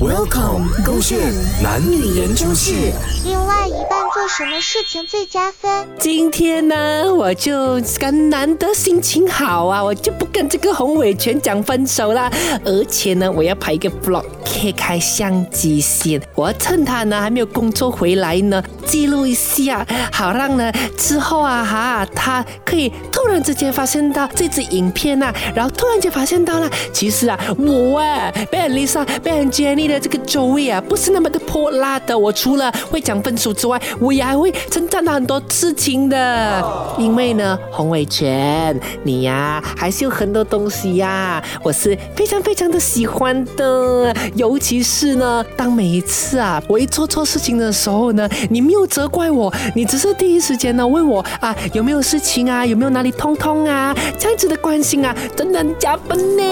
Welcome，勾线男女研究室。另外一半做什么事情最加分？今天呢，我就跟难得心情好啊，我就不跟这个洪伟全讲分手啦。而且呢，我要拍一个 vlog，开相机先，我要趁他呢还没有工作回来呢，记录一下，好让呢之后啊哈，他可以突然之间发现到这支影片啊，然后突然间发现到了，其实啊，我啊被 Lisa 被 Jenny。的这个 Joey 啊，不是那么的泼辣的。我除了会讲分手之外，我也还会称赞他很多事情的。因为呢，洪伟全，你呀还是有很多东西呀，我是非常非常的喜欢的。尤其是呢，当每一次啊我一做错事情的时候呢，你没有责怪我，你只是第一时间呢问我啊有没有事情啊，有没有哪里痛痛啊，这样子的关心啊，真的很加分呢。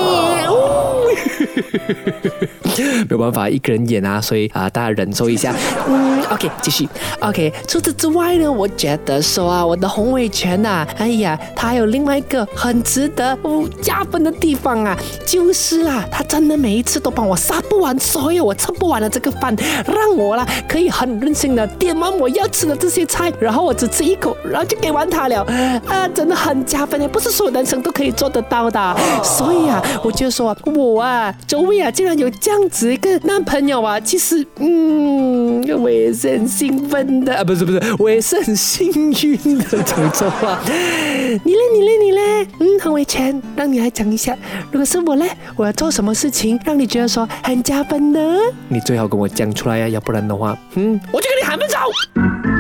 没有办法一个人演啊，所以啊，大家忍受一下。嗯，OK，继续。OK，除此之外呢，我觉得说啊，我的洪伟全呐，哎呀，他还有另外一个很值得加分的地方啊，就是啦，他真的每一次都帮我杀不完所有我吃不完的这个饭，让我啦可以很任性的点完我要吃的这些菜，然后我只吃一口，然后就给完他了。啊，真的很加分的，不是所有男生都可以做得到的。所以啊，我就说我啊，周围啊，竟然有这样。子一个男朋友啊，其实，嗯，我也是很兴奋的啊，不是不是，我也是很幸运的，怎么说啊？你嘞，你嘞，你嘞，嗯，很伟全，让你来讲一下，如果是我嘞，我要做什么事情让你觉得说很加分呢？你最好跟我讲出来呀，要不然的话，嗯，我就跟你喊分手。